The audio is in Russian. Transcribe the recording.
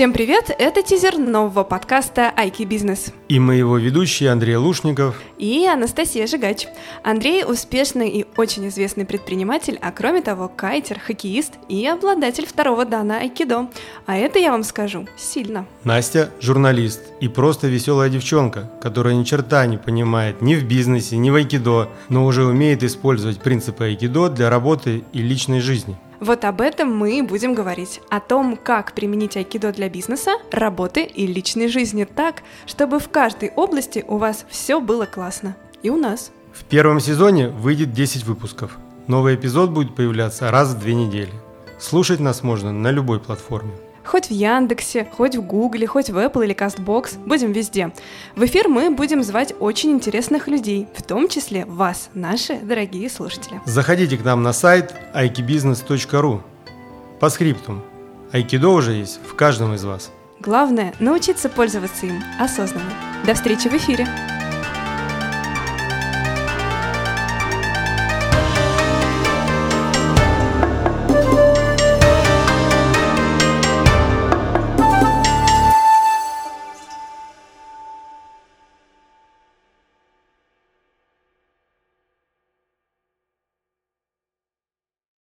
Всем привет! Это тизер нового подкаста «Айки Бизнес». И мы его ведущие Андрей Лушников и Анастасия Жигач. Андрей – успешный и очень известный предприниматель, а кроме того, кайтер, хоккеист и обладатель второго дана айкидо. А это, я вам скажу, сильно. Настя – журналист и просто веселая девчонка, которая ни черта не понимает ни в бизнесе, ни в айкидо, но уже умеет использовать принципы айкидо для работы и личной жизни. Вот об этом мы и будем говорить. О том, как применить айкидо для бизнеса, работы и личной жизни так, чтобы в каждой области у вас все было классно. И у нас. В первом сезоне выйдет 10 выпусков. Новый эпизод будет появляться раз в две недели. Слушать нас можно на любой платформе. Хоть в Яндексе, хоть в Гугле, хоть в Apple или Castbox. Будем везде. В эфир мы будем звать очень интересных людей, в том числе вас, наши дорогие слушатели. Заходите к нам на сайт aikibusiness.ru. По скриптум. Айкидо уже есть в каждом из вас. Главное – научиться пользоваться им осознанно. До встречи в эфире!